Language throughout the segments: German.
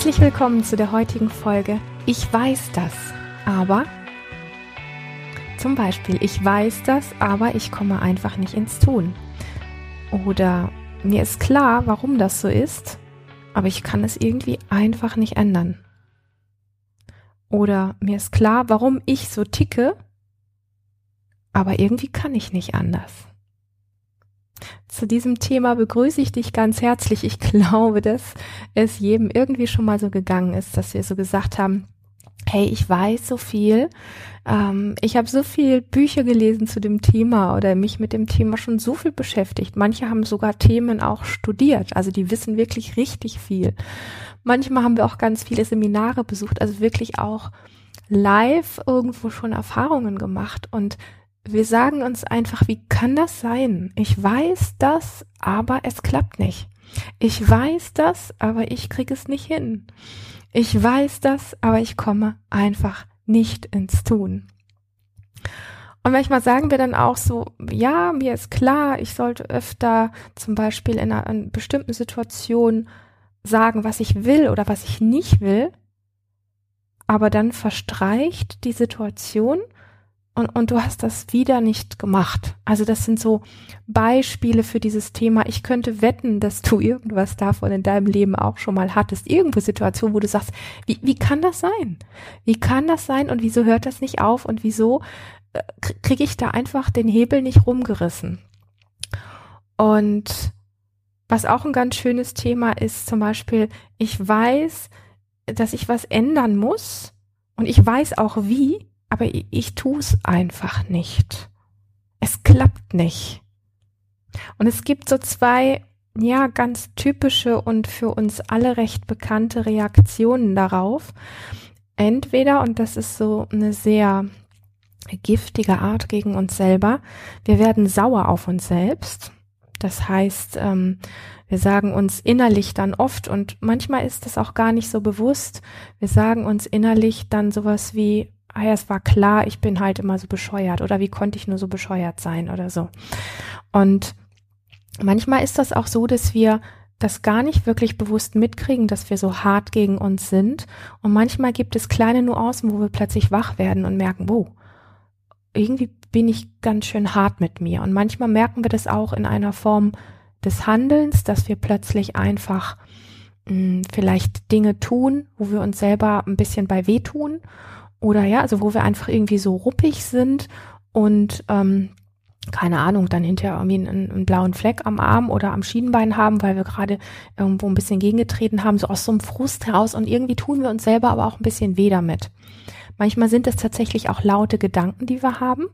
Herzlich willkommen zu der heutigen Folge. Ich weiß das, aber zum Beispiel, ich weiß das, aber ich komme einfach nicht ins Tun. Oder mir ist klar, warum das so ist, aber ich kann es irgendwie einfach nicht ändern. Oder mir ist klar, warum ich so ticke, aber irgendwie kann ich nicht anders. Zu diesem Thema begrüße ich dich ganz herzlich. Ich glaube, dass es jedem irgendwie schon mal so gegangen ist, dass wir so gesagt haben, hey, ich weiß so viel, ähm, ich habe so viel Bücher gelesen zu dem Thema oder mich mit dem Thema schon so viel beschäftigt. Manche haben sogar Themen auch studiert, also die wissen wirklich richtig viel. Manchmal haben wir auch ganz viele Seminare besucht, also wirklich auch live irgendwo schon Erfahrungen gemacht und wir sagen uns einfach, wie kann das sein? Ich weiß das, aber es klappt nicht. Ich weiß das, aber ich kriege es nicht hin. Ich weiß das, aber ich komme einfach nicht ins Tun. Und manchmal sagen wir dann auch so, ja, mir ist klar, ich sollte öfter zum Beispiel in einer, in bestimmten Situation sagen, was ich will oder was ich nicht will, aber dann verstreicht die Situation und, und du hast das wieder nicht gemacht. Also das sind so Beispiele für dieses Thema. Ich könnte wetten, dass du irgendwas davon in deinem Leben auch schon mal hattest. Irgendwo Situationen, wo du sagst, wie, wie kann das sein? Wie kann das sein und wieso hört das nicht auf und wieso äh, kriege ich da einfach den Hebel nicht rumgerissen? Und was auch ein ganz schönes Thema ist, zum Beispiel, ich weiß, dass ich was ändern muss und ich weiß auch wie, aber ich, ich tue es einfach nicht. Es klappt nicht. Und es gibt so zwei, ja, ganz typische und für uns alle recht bekannte Reaktionen darauf. Entweder, und das ist so eine sehr giftige Art gegen uns selber, wir werden sauer auf uns selbst. Das heißt, ähm, wir sagen uns innerlich dann oft, und manchmal ist das auch gar nicht so bewusst, wir sagen uns innerlich dann sowas wie, ah ja, es war klar, ich bin halt immer so bescheuert oder wie konnte ich nur so bescheuert sein oder so. Und manchmal ist das auch so, dass wir das gar nicht wirklich bewusst mitkriegen, dass wir so hart gegen uns sind. Und manchmal gibt es kleine Nuancen, wo wir plötzlich wach werden und merken, wow, irgendwie bin ich ganz schön hart mit mir. Und manchmal merken wir das auch in einer Form des Handelns, dass wir plötzlich einfach mh, hm, vielleicht Dinge tun, wo wir uns selber ein bisschen bei wehtun oder ja, also wo wir einfach irgendwie so ruppig sind und ähm, keine Ahnung, dann hinterher irgendwie einen, einen, blauen Fleck am Arm oder am Schienbein haben, weil wir gerade irgendwo ein bisschen gegengetreten haben, so aus so einem Frust heraus und irgendwie tun wir uns selber aber auch ein bisschen weh damit. Manchmal sind es tatsächlich auch laute Gedanken, die wir haben.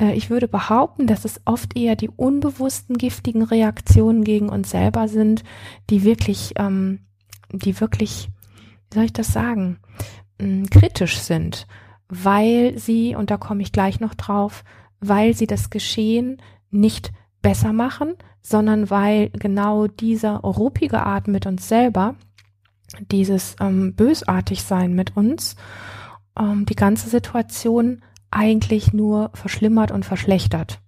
Äh, ich würde behaupten, dass es oft eher die unbewussten giftigen Reaktionen gegen uns selber sind, die wirklich, ähm, die wirklich, wie soll ich das sagen, kritisch sind, weil sie, und da komme ich gleich noch drauf, weil sie das Geschehen nicht besser machen, sondern weil genau diese ruppige Art mit uns selber, dieses ähm, bösartig sein mit uns, ähm, die ganze Situation eigentlich nur verschlimmert und verschlechtert.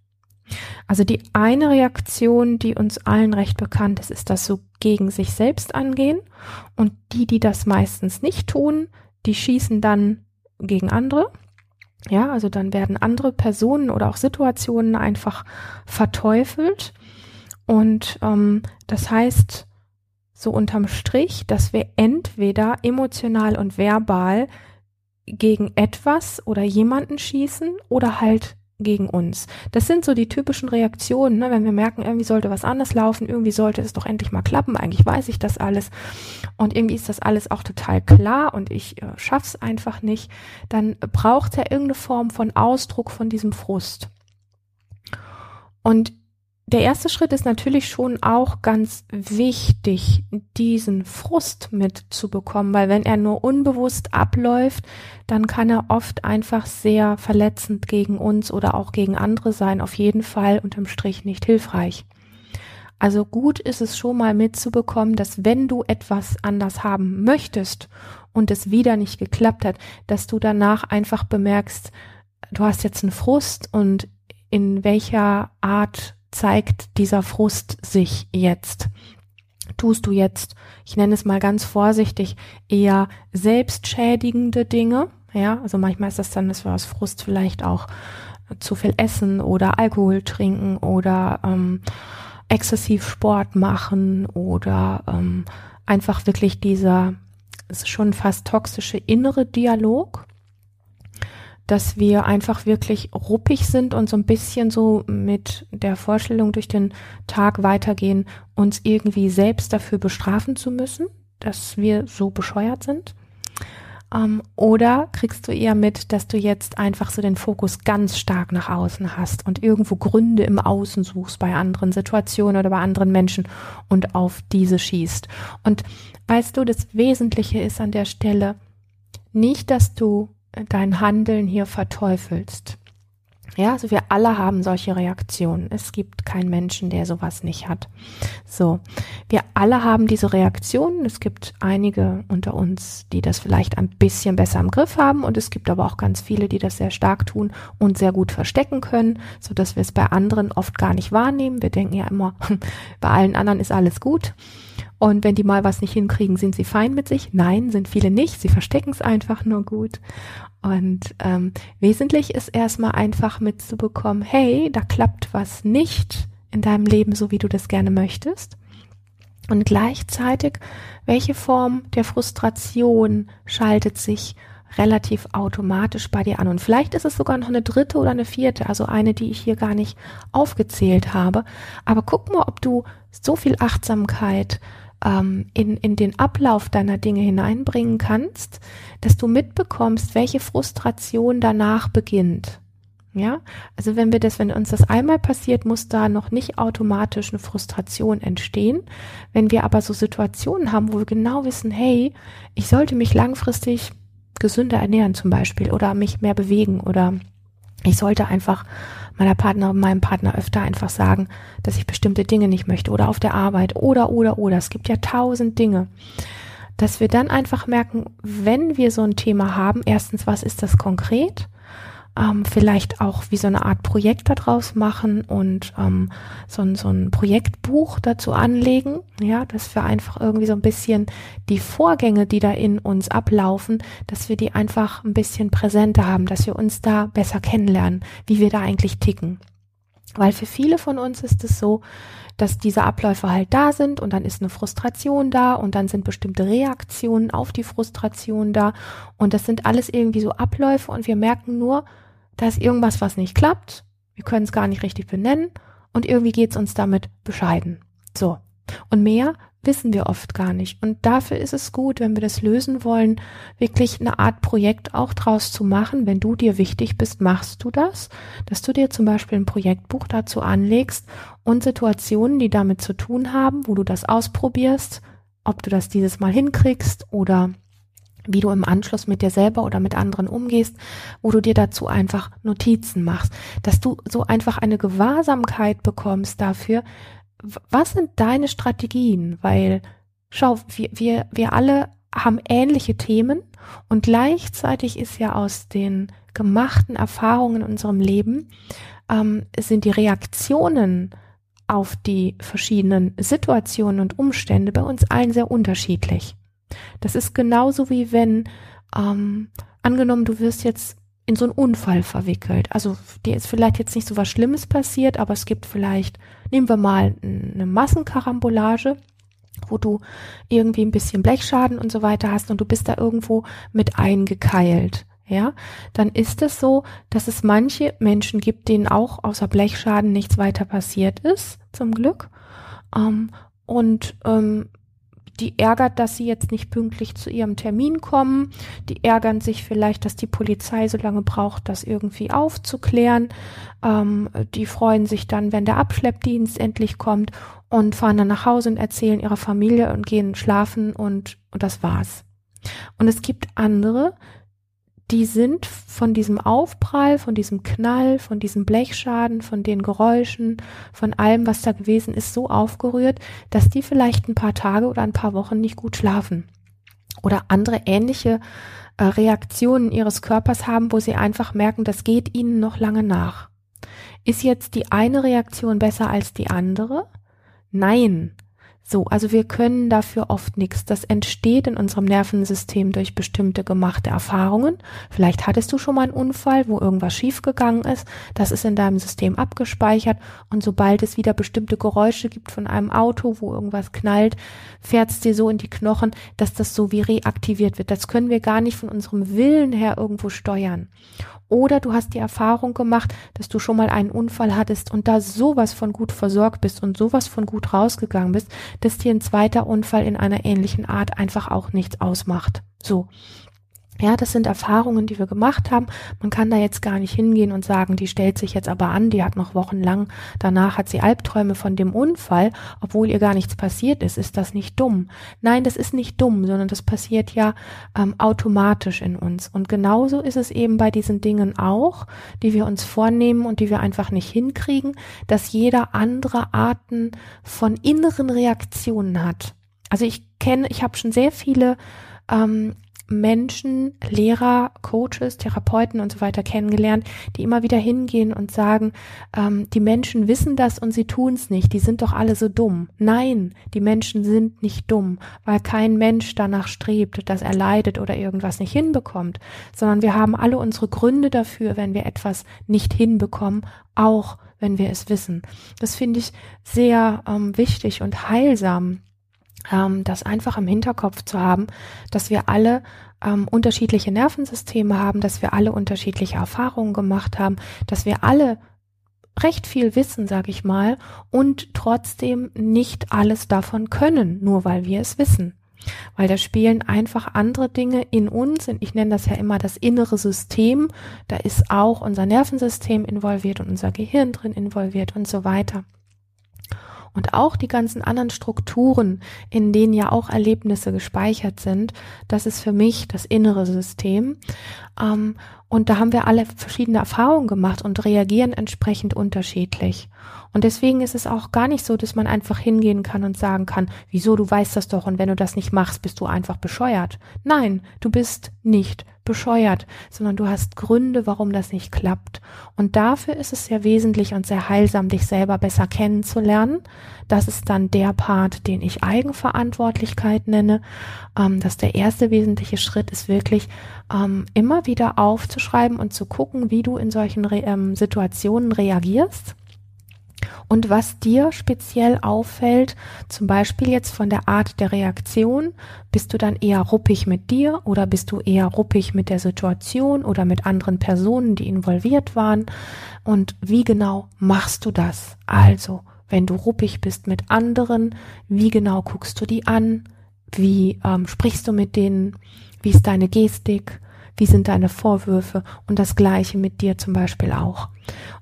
Also die eine Reaktion, die uns allen recht bekannt ist, ist das so gegen sich selbst angehen. Und die, die das meistens nicht tun, die schießen dann gegen andere. Ja, also dann werden andere Personen oder auch Situationen einfach verteufelt. Und ähm, das heißt so unterm Strich, dass wir entweder emotional und verbal gegen etwas oder jemanden schießen oder halt gegen uns. Das sind so die typischen Reaktionen, ne? wenn wir merken, irgendwie sollte was anders laufen, irgendwie sollte es doch endlich mal klappen, eigentlich weiß ich das alles und irgendwie ist das alles auch total klar und ich äh, schaff's einfach nicht, dann braucht er irgendeine Form von Ausdruck von diesem Frust. Und der erste Schritt ist natürlich schon auch ganz wichtig, diesen Frust mitzubekommen, weil wenn er nur unbewusst abläuft, dann kann er oft einfach sehr verletzend gegen uns oder auch gegen andere sein, auf jeden Fall unterm Strich nicht hilfreich. Also gut ist es schon mal mitzubekommen, dass wenn du etwas anders haben möchtest und es wieder nicht geklappt hat, dass du danach einfach bemerkst, du hast jetzt einen Frust und in welcher Art zeigt dieser Frust sich jetzt? tust du jetzt, ich nenne es mal ganz vorsichtig, eher selbstschädigende Dinge. Ja, also manchmal ist das dann, dass wir aus Frust vielleicht auch zu viel essen oder Alkohol trinken oder ähm, exzessiv Sport machen oder ähm, einfach wirklich dieser schon fast toxische innere Dialog dass wir einfach wirklich ruppig sind und so ein bisschen so mit der Vorstellung durch den Tag weitergehen, uns irgendwie selbst dafür bestrafen zu müssen, dass wir so bescheuert sind. Ähm, oder kriegst du eher mit, dass du jetzt einfach so den Fokus ganz stark nach außen hast und irgendwo Gründe im Außen suchst bei anderen Situationen oder bei anderen Menschen und auf diese schießt. Und weißt du, das Wesentliche ist an der Stelle nicht, dass du dein Handeln hier verteufelst. Ja, also wir alle haben solche Reaktionen. Es gibt keinen Menschen, der sowas nicht hat. So. Wir alle haben diese Reaktionen. Es gibt einige unter uns, die das vielleicht ein bisschen besser im Griff haben und es gibt aber auch ganz viele, die das sehr stark tun und sehr gut verstecken können, so dass wir es bei anderen oft gar nicht wahrnehmen. Wir denken ja immer, bei allen anderen ist alles gut. Und wenn die mal was nicht hinkriegen, sind sie fein mit sich? Nein, sind viele nicht. Sie verstecken es einfach nur gut. Und ähm, wesentlich ist erstmal einfach mitzubekommen, hey, da klappt was nicht in deinem Leben so, wie du das gerne möchtest. Und gleichzeitig, welche Form der Frustration schaltet sich relativ automatisch bei dir an. Und vielleicht ist es sogar noch eine dritte oder eine vierte, also eine, die ich hier gar nicht aufgezählt habe. Aber guck mal, ob du so viel Achtsamkeit ähm, in, in den Ablauf deiner Dinge hineinbringen kannst, dass du mitbekommst, welche Frustration danach beginnt. Ja, also wenn wir das, wenn uns das einmal passiert, muss da noch nicht automatisch eine Frustration entstehen. Wenn wir aber so Situationen haben, wo wir genau wissen, hey, ich sollte mich langfristig gesünder ernähren zum Beispiel oder mich mehr bewegen oder ich sollte einfach meiner Partner, meinem Partner öfter einfach sagen, dass ich bestimmte Dinge nicht möchte oder auf der Arbeit oder, oder, oder. Es gibt ja tausend Dinge. Dass wir dann einfach merken, wenn wir so ein Thema haben, erstens, was ist das konkret? Ähm, vielleicht auch wie so eine Art Projekt daraus machen und ähm, so, ein so ein Projektbuch dazu anlegen, ja, dass wir einfach irgendwie so ein bisschen die Vorgänge, die da in uns ablaufen, dass wir die einfach ein bisschen präsenter haben, dass wir uns da besser kennenlernen, wie wir da eigentlich ticken. Weil für viele von uns ist es so, dass diese Abläufe halt da sind und dann ist eine Frustration da und dann sind bestimmte Reaktionen auf die Frustration da und das sind alles irgendwie so Abläufe und wir merken nur, da ist irgendwas, was nicht klappt, wir können es gar nicht richtig benennen und irgendwie geht es uns damit bescheiden. So. Und mehr wissen wir oft gar nicht. Und dafür ist es gut, wenn wir das lösen wollen, wirklich eine Art Projekt auch draus zu machen. Wenn du dir wichtig bist, machst du das, dass du dir zum Beispiel ein Projektbuch dazu anlegst und Situationen, die damit zu tun haben, wo du das ausprobierst, ob du das dieses Mal hinkriegst oder wie du im Anschluss mit dir selber oder mit anderen umgehst, wo du dir dazu einfach Notizen machst, dass du so einfach eine Gewahrsamkeit bekommst dafür, was sind deine Strategien, weil schau, wir, wir, wir alle haben ähnliche Themen und gleichzeitig ist ja aus den gemachten Erfahrungen in unserem Leben ähm, sind die Reaktionen auf die verschiedenen Situationen und Umstände bei uns allen sehr unterschiedlich. Das ist genauso wie wenn, ähm, angenommen, du wirst jetzt in so einen Unfall verwickelt. Also dir ist vielleicht jetzt nicht so was Schlimmes passiert, aber es gibt vielleicht, nehmen wir mal eine Massenkarambolage, wo du irgendwie ein bisschen Blechschaden und so weiter hast und du bist da irgendwo mit eingekeilt. Ja, dann ist es so, dass es manche Menschen gibt, denen auch außer Blechschaden nichts weiter passiert ist, zum Glück. Ähm, und ähm, die ärgert, dass sie jetzt nicht pünktlich zu ihrem Termin kommen. Die ärgern sich vielleicht, dass die Polizei so lange braucht, das irgendwie aufzuklären. Ähm, die freuen sich dann, wenn der Abschleppdienst endlich kommt und fahren dann nach Hause und erzählen ihrer Familie und gehen schlafen und, und das war's. Und es gibt andere, die sind von diesem Aufprall, von diesem Knall, von diesem Blechschaden, von den Geräuschen, von allem, was da gewesen ist, so aufgerührt, dass die vielleicht ein paar Tage oder ein paar Wochen nicht gut schlafen. Oder andere ähnliche äh, Reaktionen ihres Körpers haben, wo sie einfach merken, das geht ihnen noch lange nach. Ist jetzt die eine Reaktion besser als die andere? Nein, So, also wir können dafür oft nichts. Das entsteht in unserem Nervensystem durch bestimmte gemachte Erfahrungen. Vielleicht hattest du schon mal einen Unfall, wo irgendwas schiefgegangen ist. Das ist in deinem System abgespeichert. Und sobald es wieder bestimmte Geräusche gibt von einem Auto, wo irgendwas knallt, fährt es dir so in die Knochen, dass das so wie reaktiviert wird. Das können wir gar nicht von unserem Willen her irgendwo steuern. Oder du hast die Erfahrung gemacht, dass du schon mal einen Unfall hattest und da sowas von gut versorgt bist und sowas von gut rausgegangen bist, dass dir ein zweiter Unfall in einer ähnlichen Art einfach auch nichts ausmacht. So. Ja, das sind Erfahrungen, die wir gemacht haben. Man kann da jetzt gar nicht hingehen und sagen, die stellt sich jetzt aber an, die hat noch wochenlang, danach hat sie Albträume von dem Unfall, obwohl ihr gar nichts passiert ist. Ist das nicht dumm? Nein, das ist nicht dumm, sondern das passiert ja ähm, automatisch in uns. Und genauso ist es eben bei diesen Dingen auch, die wir uns vornehmen und die wir einfach nicht hinkriegen, dass jeder andere Arten von inneren Reaktionen hat. Also ich kenne, ich habe schon sehr viele ähm, Menschen, Lehrer, Coaches, Therapeuten und so weiter kennengelernt, die immer wieder hingehen und sagen, ähm, die Menschen wissen das und sie tun es nicht, die sind doch alle so dumm. Nein, die Menschen sind nicht dumm, weil kein Mensch danach strebt, dass er leidet oder irgendwas nicht hinbekommt, sondern wir haben alle unsere Gründe dafür, wenn wir etwas nicht hinbekommen, auch wenn wir es wissen. Das finde ich sehr ähm, wichtig und heilsam ähm, das einfach im Hinterkopf zu haben, dass wir alle ähm, unterschiedliche Nervensysteme haben, dass wir alle unterschiedliche Erfahrungen gemacht haben, dass wir alle recht viel wissen, sage ich mal, und trotzdem nicht alles davon können, nur weil wir es wissen. Weil da spielen einfach andere Dinge in uns, und ich nenne das ja immer das innere System, da ist auch unser Nervensystem involviert und unser Gehirn drin involviert und so weiter und auch die ganzen anderen Strukturen, in denen ja auch Erlebnisse gespeichert sind, das ist für mich das innere System. Ähm, und da haben wir alle verschiedene Erfahrungen gemacht und reagieren entsprechend unterschiedlich. Und deswegen ist es auch gar nicht so, dass man einfach hingehen kann und sagen kann, wieso, du weißt das doch und wenn du das nicht machst, bist du einfach bescheuert. Nein, du bist nicht bescheuert, sondern du hast Gründe, warum das nicht klappt. Und dafür ist es sehr wesentlich und sehr heilsam, dich selber besser kennenzulernen. Das ist dann der Part, den ich Eigenverantwortlichkeit nenne. Ähm, dass der erste wesentliche Schritt ist wirklich ähm, immer wieder aufzuschreiben und zu gucken, wie du in solchen Re ähm, Situationen reagierst und was dir speziell auffällt, zum Beispiel jetzt von der Art der Reaktion, bist du dann eher ruppig mit dir oder bist du eher ruppig mit der Situation oder mit anderen Personen, die involviert waren? Und wie genau machst du das? Also, wenn du ruppig bist mit anderen, wie genau guckst du die an? Wie ähm, sprichst du mit denen? Wie ist deine Gestik? Wie sind deine Vorwürfe? Und das Gleiche mit dir zum Beispiel auch.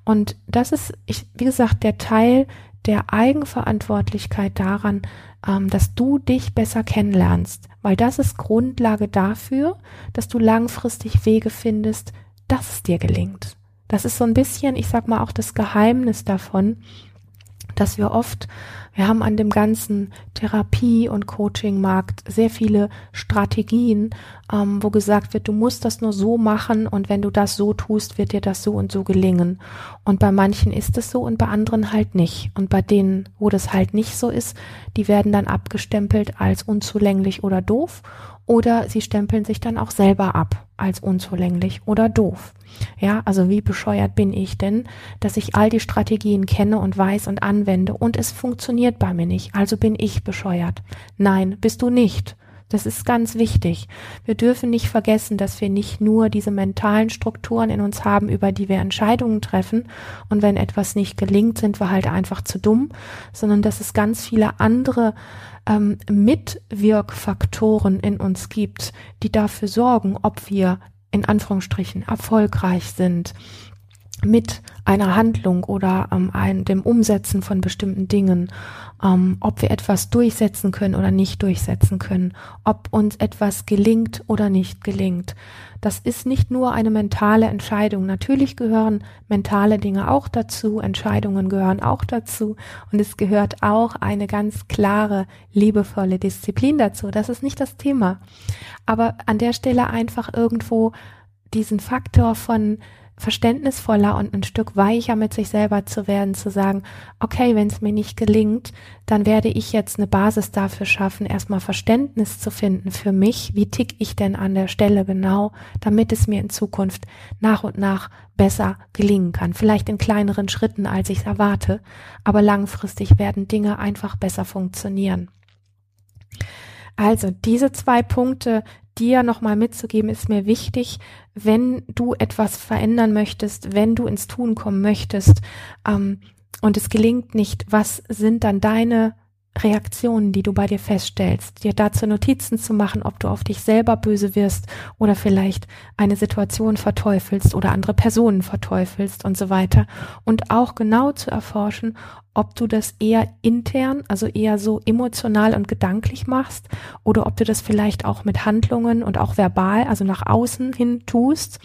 Und das ist, ich, wie gesagt, der Teil der Eigenverantwortlichkeit daran, ähm, dass du dich besser kennenlernst, weil das ist Grundlage dafür, dass du langfristig Wege findest, dass es dir gelingt. Das ist so ein bisschen, ich sag mal, auch das Geheimnis davon, dass wir oft wir haben an dem ganzen Therapie- und Coaching-Markt sehr viele Strategien, ähm, wo gesagt wird, du musst das nur so machen und wenn du das so tust, wird dir das so und so gelingen. Und bei manchen ist es so und bei anderen halt nicht. Und bei denen, wo das halt nicht so ist, die werden dann abgestempelt als unzulänglich oder doof oder sie stempeln sich dann auch selber ab als unzulänglich oder doof. Ja, also wie bescheuert bin ich denn, dass ich all die Strategien kenne und weiß und anwende und es funktioniert bei mir nicht, also bin ich bescheuert. Nein, bist du nicht. Das ist ganz wichtig. Wir dürfen nicht vergessen, dass wir nicht nur diese mentalen Strukturen in uns haben, über die wir Entscheidungen treffen. Und wenn etwas nicht gelingt, sind wir halt einfach zu dumm, sondern dass es ganz viele andere ähm, Mitwirkfaktoren in uns gibt, die dafür sorgen, ob wir in Anführungsstrichen erfolgreich sind mit einer Handlung oder ähm, ein, dem Umsetzen von bestimmten Dingen, ähm, ob wir etwas durchsetzen können oder nicht durchsetzen können, ob uns etwas gelingt oder nicht gelingt. Das ist nicht nur eine mentale Entscheidung. Natürlich gehören mentale Dinge auch dazu, Entscheidungen gehören auch dazu und es gehört auch eine ganz klare, liebevolle Disziplin dazu. Das ist nicht das Thema. Aber an der Stelle einfach irgendwo diesen Faktor von verständnisvoller und ein Stück weicher mit sich selber zu werden, zu sagen, okay, wenn es mir nicht gelingt, dann werde ich jetzt eine Basis dafür schaffen, erstmal Verständnis zu finden für mich, wie tick ich denn an der Stelle genau, damit es mir in Zukunft nach und nach besser gelingen kann. Vielleicht in kleineren Schritten, als ich es erwarte, aber langfristig werden Dinge einfach besser funktionieren. Also diese zwei Punkte, dir nochmal mitzugeben, ist mir wichtig, wenn du etwas verändern möchtest, wenn du ins Tun kommen möchtest ähm, und es gelingt nicht, was sind dann deine Reaktionen, die du bei dir feststellst, dir dazu Notizen zu machen, ob du auf dich selber böse wirst oder vielleicht eine Situation verteufelst oder andere Personen verteufelst und so weiter. Und auch genau zu erforschen, ob du das eher intern, also eher so emotional und gedanklich machst oder ob du das vielleicht auch mit Handlungen und auch verbal, also nach außen hin tust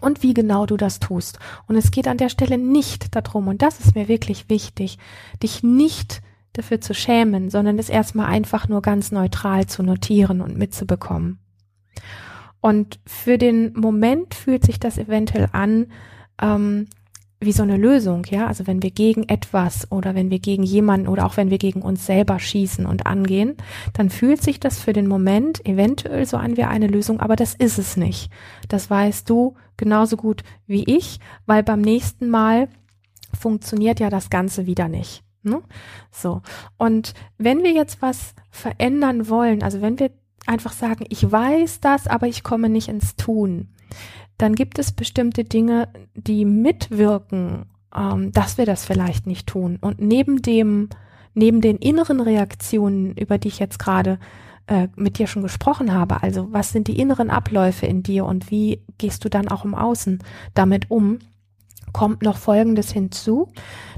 und wie genau du das tust. Und es geht an der Stelle nicht darum, und das ist mir wirklich wichtig, dich nicht dafür zu schämen, sondern es erstmal einfach nur ganz neutral zu notieren und mitzubekommen. Und für den Moment fühlt sich das eventuell an ähm, wie so eine Lösung, ja. Also wenn wir gegen etwas oder wenn wir gegen jemanden oder auch wenn wir gegen uns selber schießen und angehen, dann fühlt sich das für den Moment eventuell so an wie eine Lösung, aber das ist es nicht. Das weißt du genauso gut wie ich, weil beim nächsten Mal funktioniert ja das Ganze wieder nicht. Ne? So. Und wenn wir jetzt was verändern wollen, also wenn wir einfach sagen, ich weiß das, aber ich komme nicht ins Tun, dann gibt es bestimmte Dinge, die mitwirken, ähm, dass wir das vielleicht nicht tun. Und neben dem, neben den inneren Reaktionen, über die ich jetzt gerade äh, mit dir schon gesprochen habe, also was sind die inneren Abläufe in dir und wie gehst du dann auch im Außen damit um, kommt noch Folgendes hinzu.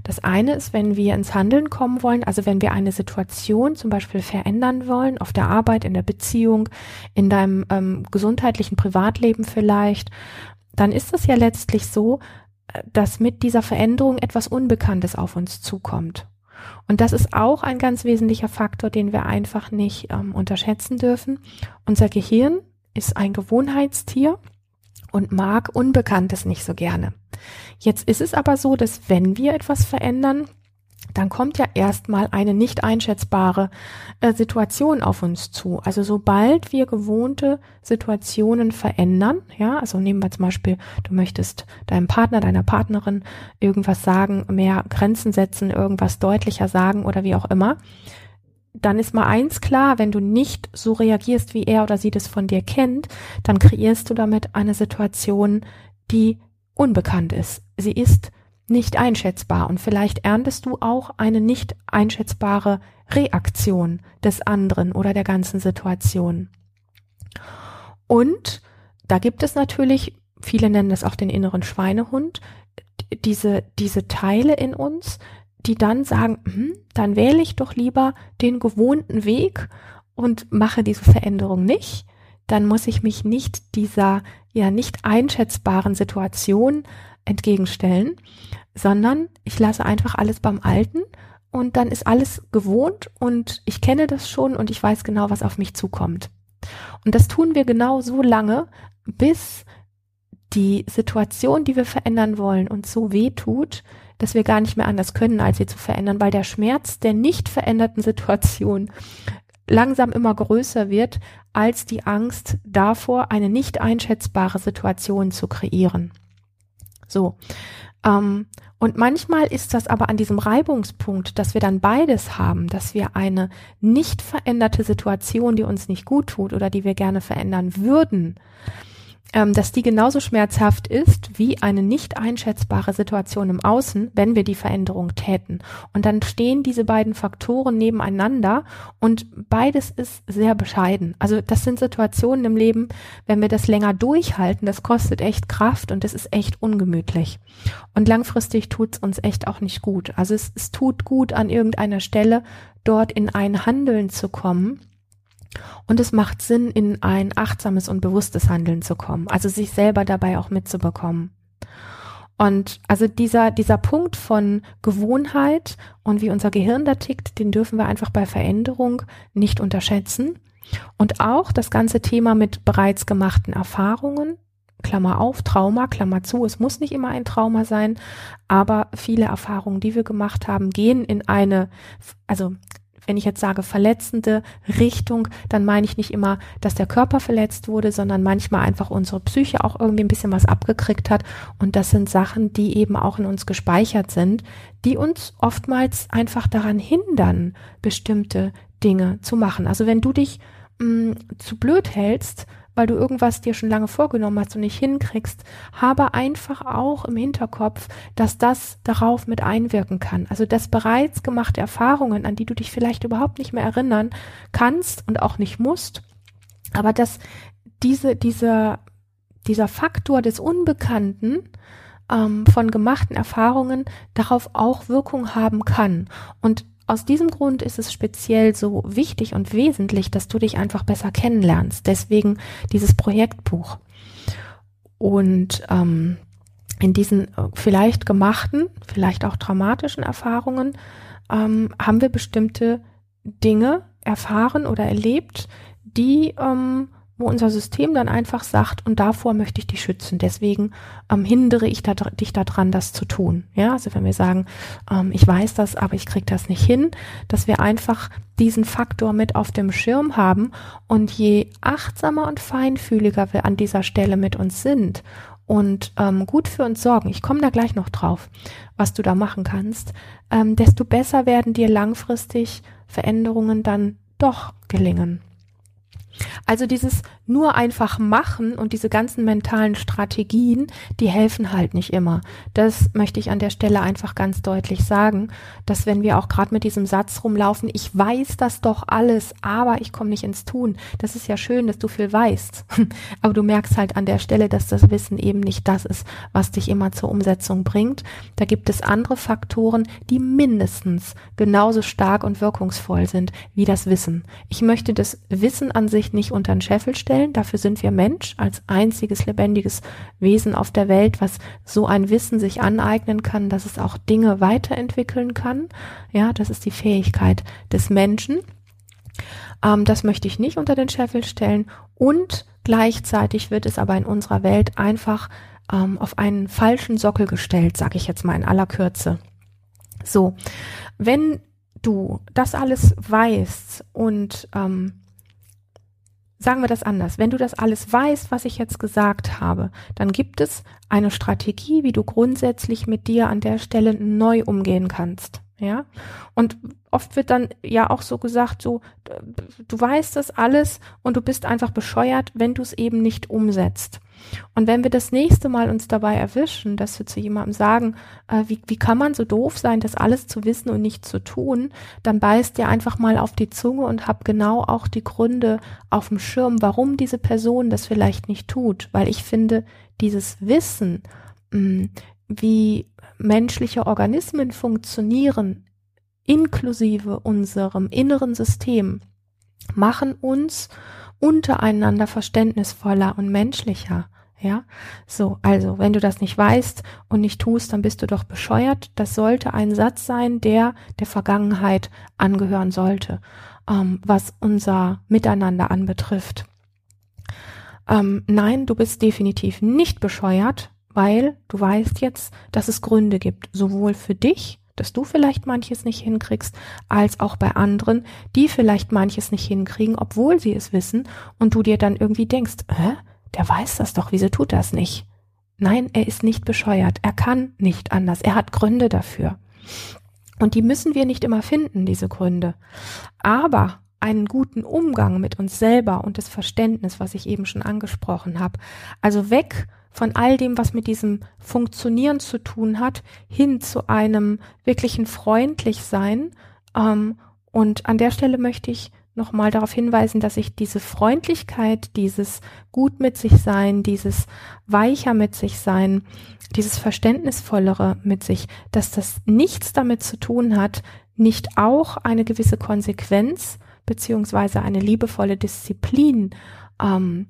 Das eine ist, wenn wir ins Handeln kommen wollen, also wenn wir eine Situation zum Beispiel verändern wollen, auf der Arbeit, in der Beziehung, in deinem ähm, gesundheitlichen Privatleben vielleicht, dann ist es ja letztlich so, dass mit dieser Veränderung etwas Unbekanntes auf uns zukommt. Und das ist auch ein ganz wesentlicher Faktor, den wir einfach nicht ähm, unterschätzen dürfen. Unser Gehirn ist ein Gewohnheitstier und mag Unbekanntes nicht so gerne. Jetzt ist es aber so, dass wenn wir etwas verändern, dann kommt ja erstmal eine nicht einschätzbare äh, Situation auf uns zu. Also sobald wir gewohnte Situationen verändern, ja, also nehmen wir zum Beispiel, du möchtest deinem Partner, deiner Partnerin irgendwas sagen, mehr Grenzen setzen, irgendwas deutlicher sagen oder wie auch immer, dann ist mal eins klar, wenn du nicht so reagierst, wie er oder sie das von dir kennt, dann kreierst du damit eine Situation, die unbekannt ist. Sie ist nicht einschätzbar und vielleicht erntest du auch eine nicht einschätzbare Reaktion des anderen oder der ganzen Situation. Und da gibt es natürlich, viele nennen das auch den inneren Schweinehund, diese, diese Teile in uns, die dann sagen, hm, dann wähle ich doch lieber den gewohnten Weg und mache diese Veränderung nicht, dann muss ich mich nicht dieser ja nicht einschätzbaren Situation entgegenstellen, sondern ich lasse einfach alles beim Alten und dann ist alles gewohnt und ich kenne das schon und ich weiß genau, was auf mich zukommt. Und das tun wir genau so lange, bis die Situation, die wir verändern wollen, uns so weh tut, dass wir gar nicht mehr anders können, als sie zu verändern, weil der Schmerz der nicht veränderten Situation langsam immer größer wird als die Angst davor, eine nicht einschätzbare Situation zu kreieren. So. Ähm, und manchmal ist das aber an diesem Reibungspunkt, dass wir dann beides haben, dass wir eine nicht veränderte Situation, die uns nicht gut tut oder die wir gerne verändern würden, ähm, dass die genauso schmerzhaft ist wie eine nicht einschätzbare Situation im Außen, wenn wir die Veränderung täten. Und dann stehen diese beiden Faktoren nebeneinander und beides ist sehr bescheiden. Also das sind Situationen im Leben, wenn wir das länger durchhalten, das kostet echt Kraft und das ist echt ungemütlich. Und langfristig tut's uns echt auch nicht gut. Also es, es tut gut an irgendeiner Stelle, dort in ein Handeln zu kommen, und es macht Sinn, in ein achtsames und bewusstes Handeln zu kommen, also sich selber dabei auch mitzubekommen. Und also dieser, dieser Punkt von Gewohnheit und wie unser Gehirn da tickt, den dürfen wir einfach bei Veränderung nicht unterschätzen. Und auch das ganze Thema mit bereits gemachten Erfahrungen Klammer auf, Trauma, Klammer zu. Es muss nicht immer ein Trauma sein, aber viele Erfahrungen, die wir gemacht haben, gehen in eine, also wenn ich jetzt sage verletzende Richtung, dann meine ich nicht immer, dass der Körper verletzt wurde, sondern manchmal einfach unsere Psyche auch irgendwie ein bisschen was abgekriegt hat. Und das sind Sachen, die eben auch in uns gespeichert sind, die uns oftmals einfach daran hindern, bestimmte Dinge zu machen. Also wenn du dich mh, mm, zu blöd hältst, weil du irgendwas dir schon lange vorgenommen hast und nicht hinkriegst, habe einfach auch im Hinterkopf, dass das darauf mit einwirken kann. Also dass bereits gemachte Erfahrungen, an die du dich vielleicht überhaupt nicht mehr erinnern kannst und auch nicht musst, aber dass diese, dieser, dieser Faktor des Unbekannten ähm, von gemachten Erfahrungen darauf auch Wirkung haben kann. Und aus diesem Grund ist es speziell so wichtig und wesentlich, dass du dich einfach besser kennenlernst. Deswegen dieses Projektbuch. Und ähm, in diesen äh, vielleicht gemachten, vielleicht auch traumatischen Erfahrungen ähm, haben wir bestimmte Dinge erfahren oder erlebt, die ähm, wo unser System dann einfach sagt, und davor möchte ich dich schützen. Deswegen ähm, hindere ich da, dich daran, das zu tun. Ja, also wenn wir sagen, ähm, ich weiß das, aber ich kriege das nicht hin, dass wir einfach diesen Faktor mit auf dem Schirm haben und je achtsamer und feinfühliger wir an dieser Stelle mit uns sind und ähm, gut für uns sorgen, ich komme da gleich noch drauf, was du da machen kannst, ähm, desto besser werden dir langfristig Veränderungen dann doch gelingen. Also dieses nur einfach machen und diese ganzen mentalen Strategien, die helfen halt nicht immer. Das möchte ich an der Stelle einfach ganz deutlich sagen, dass wenn wir auch gerade mit diesem Satz rumlaufen, ich weiß das doch alles, aber ich komme nicht ins Tun. Das ist ja schön, dass du viel weißt. aber du merkst halt an der Stelle, dass das Wissen eben nicht das ist, was dich immer zur Umsetzung bringt. Da gibt es andere Faktoren, die mindestens genauso stark und wirkungsvoll sind wie das Wissen. Ich möchte das Wissen an sich nicht unter den Scheffel stellen. Dafür sind wir Mensch als einziges lebendiges Wesen auf der Welt, was so ein Wissen sich aneignen kann, dass es auch Dinge weiterentwickeln kann. Ja, das ist die Fähigkeit des Menschen. Ähm, das möchte ich nicht unter den Scheffel stellen. Und gleichzeitig wird es aber in unserer Welt einfach ähm, auf einen falschen Sockel gestellt, sage ich jetzt mal in aller Kürze. So, wenn du das alles weißt und ähm, Sagen wir das anders. Wenn du das alles weißt, was ich jetzt gesagt habe, dann gibt es eine Strategie, wie du grundsätzlich mit dir an der Stelle neu umgehen kannst. Ja. Und oft wird dann ja auch so gesagt, so, du weißt das alles und du bist einfach bescheuert, wenn du es eben nicht umsetzt. Und wenn wir das nächste Mal uns dabei erwischen, dass wir zu jemandem sagen, äh, wie, wie kann man so doof sein, das alles zu wissen und nicht zu tun, dann beißt dir einfach mal auf die Zunge und hab genau auch die Gründe auf dem Schirm, warum diese Person das vielleicht nicht tut. Weil ich finde, dieses Wissen, mh, mm, wie menschliche Organismen funktionieren, inklusive unserem inneren System, machen uns untereinander verständnisvoller und menschlicher. Ja, so, also, wenn du das nicht weißt und nicht tust, dann bist du doch bescheuert. Das sollte ein Satz sein, der der Vergangenheit angehören sollte, ähm, was unser Miteinander anbetrifft. Ähm, nein, du bist definitiv nicht bescheuert, weil du weißt jetzt, dass es Gründe gibt, sowohl für dich dass du vielleicht manches nicht hinkriegst, als auch bei anderen, die vielleicht manches nicht hinkriegen, obwohl sie es wissen, und du dir dann irgendwie denkst, hä, der weiß das doch, wieso tut das nicht? Nein, er ist nicht bescheuert, er kann nicht anders, er hat Gründe dafür. Und die müssen wir nicht immer finden, diese Gründe. Aber einen guten Umgang mit uns selber und das Verständnis, was ich eben schon angesprochen habe. Also weg von all dem, was mit diesem Funktionieren zu tun hat, hin zu einem wirklichen freundlich sein. Ähm, und an der Stelle möchte ich nochmal darauf hinweisen, dass ich diese Freundlichkeit, dieses gut mit sich sein, dieses weicher mit sich sein, dieses verständnisvollere mit sich, dass das nichts damit zu tun hat, nicht auch eine gewisse Konsequenz beziehungsweise eine liebevolle Disziplin ähm,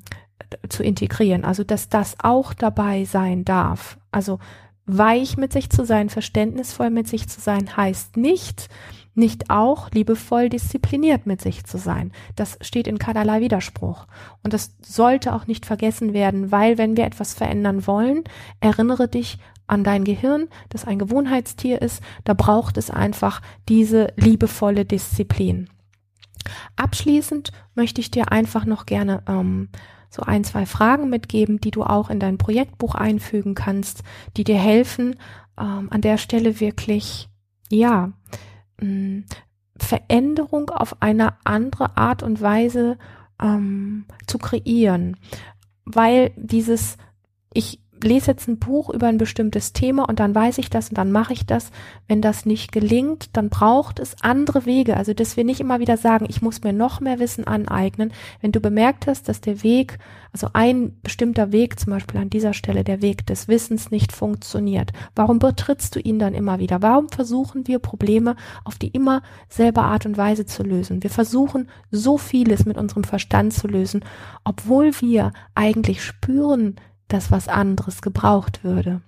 zu integrieren. Also, dass das auch dabei sein darf. Also, weich mit sich zu sein, verständnisvoll mit sich zu sein, heißt nicht, nicht auch liebevoll diszipliniert mit sich zu sein. Das steht in keinerlei Widerspruch. Und das sollte auch nicht vergessen werden, weil wenn wir etwas verändern wollen, erinnere dich an dein Gehirn, das ein Gewohnheitstier ist, da braucht es einfach diese liebevolle Disziplin. Abschließend möchte ich dir einfach noch gerne ähm, so ein, zwei Fragen mitgeben, die du auch in dein Projektbuch einfügen kannst, die dir helfen, ähm, an der Stelle wirklich, ja, mh, Veränderung auf eine andere Art und Weise ähm, zu kreieren. Weil dieses, ich lese jetzt ein Buch über ein bestimmtes Thema und dann weiß ich das und dann mache ich das. Wenn das nicht gelingt, dann braucht es andere Wege. Also, dass wir nicht immer wieder sagen, ich muss mir noch mehr Wissen aneignen. Wenn du bemerkt hast, dass der Weg, also ein bestimmter Weg, zum Beispiel an dieser Stelle der Weg des Wissens nicht funktioniert, warum betrittst du ihn dann immer wieder? Warum versuchen wir Probleme auf die immer selbe Art und Weise zu lösen? Wir versuchen so vieles mit unserem Verstand zu lösen, obwohl wir eigentlich spüren, dass was anderes gebraucht würde.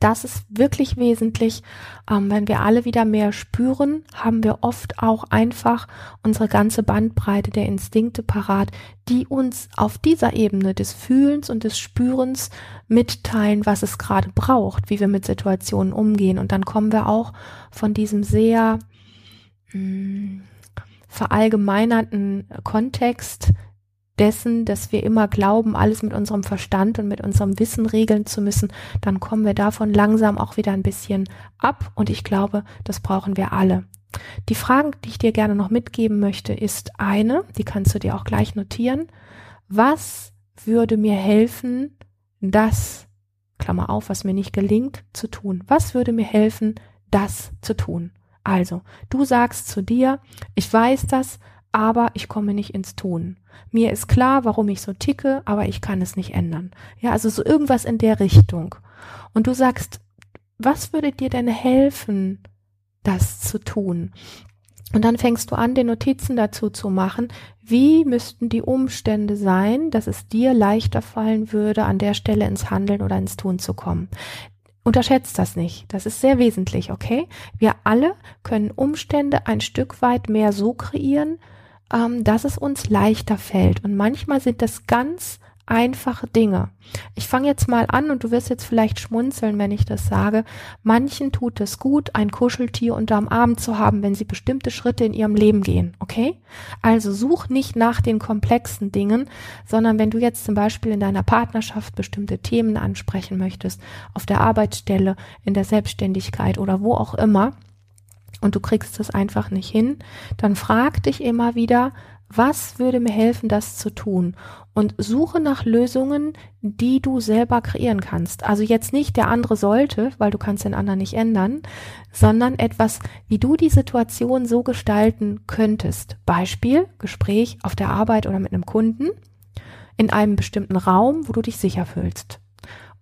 Das ist wirklich wesentlich. Ähm, wenn wir alle wieder mehr spüren, haben wir oft auch einfach unsere ganze Bandbreite der Instinkte parat, die uns auf dieser Ebene des Fühlens und des Spürens mitteilen, was es gerade braucht, wie wir mit Situationen umgehen. Und dann kommen wir auch von diesem sehr mh, hm, verallgemeinerten Kontext dessen, dass wir immer glauben, alles mit unserem Verstand und mit unserem Wissen regeln zu müssen, dann kommen wir davon langsam auch wieder ein bisschen ab und ich glaube, das brauchen wir alle. Die Frage, die ich dir gerne noch mitgeben möchte, ist eine, die kannst du dir auch gleich notieren. Was würde mir helfen, das, Klammer auf, was mir nicht gelingt, zu tun? Was würde mir helfen, das zu tun? Also, du sagst zu dir, ich weiß das, aber ich komme nicht ins Tun. Mir ist klar, warum ich so ticke, aber ich kann es nicht ändern. Ja, also so irgendwas in der Richtung. Und du sagst, was würde dir denn helfen, das zu tun? Und dann fängst du an, den Notizen dazu zu machen, wie müssten die Umstände sein, dass es dir leichter fallen würde, an der Stelle ins Handeln oder ins Tun zu kommen. Unterschätzt das nicht. Das ist sehr wesentlich, okay? Wir alle können Umstände ein Stück weit mehr so kreieren, ähm, dass es uns leichter fällt. Und manchmal sind das ganz einfache Dinge. Ich fange jetzt mal an und du wirst jetzt vielleicht schmunzeln, wenn ich das sage. Manchen tut es gut, ein Kuscheltier unterm Arm zu haben, wenn sie bestimmte Schritte in ihrem Leben gehen, okay? Also such nicht nach den komplexen Dingen, sondern wenn du jetzt zum Beispiel in deiner Partnerschaft bestimmte Themen ansprechen möchtest, auf der Arbeitsstelle, in der Selbstständigkeit oder wo auch immer, und du kriegst es einfach nicht hin, dann frag dich immer wieder, was würde mir helfen, das zu tun? Und suche nach Lösungen, die du selber kreieren kannst. Also jetzt nicht der andere sollte, weil du kannst den anderen nicht ändern, sondern etwas, wie du die Situation so gestalten könntest. Beispiel, Gespräch auf der Arbeit oder mit einem Kunden in einem bestimmten Raum, wo du dich sicher fühlst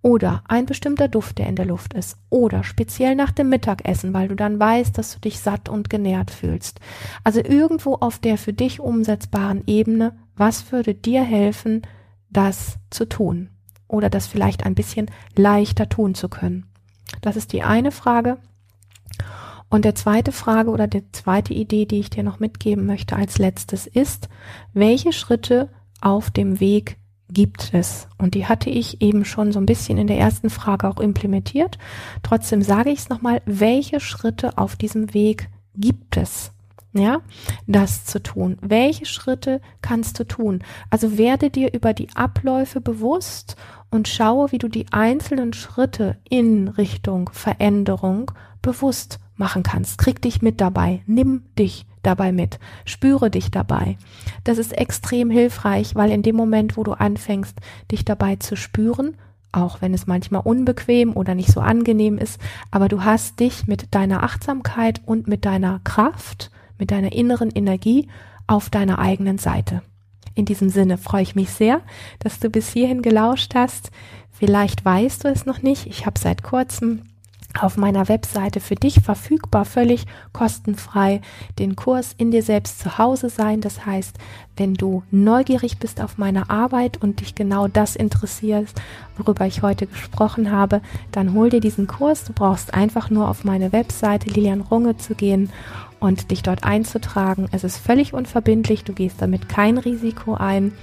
oder ein bestimmter Duft, der in der Luft ist oder speziell nach dem Mittagessen, weil du dann weißt, dass du dich satt und genährt fühlst. Also irgendwo auf der für dich umsetzbaren Ebene, was würde dir helfen, das zu tun oder das vielleicht ein bisschen leichter tun zu können? Das ist die eine Frage. Und der zweite Frage oder die zweite Idee, die ich dir noch mitgeben möchte als letztes ist, welche Schritte auf dem Weg gibt es. Und die hatte ich eben schon so ein bisschen in der ersten Frage auch implementiert. Trotzdem sage ich es nochmal, welche Schritte auf diesem Weg gibt es? Ja, das zu tun. Welche Schritte kannst du tun? Also werde dir über die Abläufe bewusst und schaue, wie du die einzelnen Schritte in Richtung Veränderung bewusst machen kannst. Krieg dich mit dabei. Nimm dich dabei mit. Spüre dich dabei. Das ist extrem hilfreich, weil in dem Moment, wo du anfängst, dich dabei zu spüren, auch wenn es manchmal unbequem oder nicht so angenehm ist, aber du hast dich mit deiner Achtsamkeit und mit deiner Kraft, mit deiner inneren Energie auf deiner eigenen Seite. In diesem Sinne freue ich mich sehr, dass du bis hierhin gelauscht hast. Vielleicht weißt du es noch nicht. Ich habe seit kurzem auf meiner Webseite für dich verfügbar, völlig kostenfrei, den Kurs in dir selbst zu Hause sein. Das heißt, wenn du neugierig bist auf meine Arbeit und dich genau das interessiert, worüber ich heute gesprochen habe, dann hol dir diesen Kurs. Du brauchst einfach nur auf meine Webseite Lilian Runge zu gehen und dich dort einzutragen. Es ist völlig unverbindlich, du gehst damit kein Risiko ein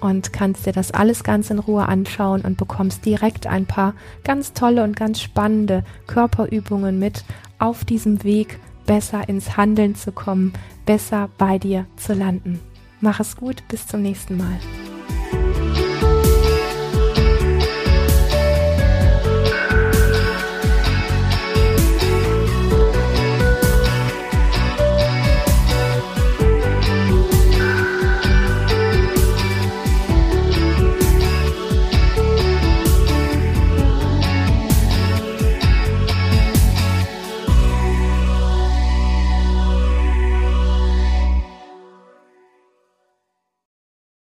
und kannst dir das alles ganz in Ruhe anschauen und bekommst direkt ein paar ganz tolle und ganz spannende Körperübungen mit auf diesem Weg, besser ins Handeln zu kommen, besser bei dir zu landen. Mach es gut, bis zum nächsten Mal.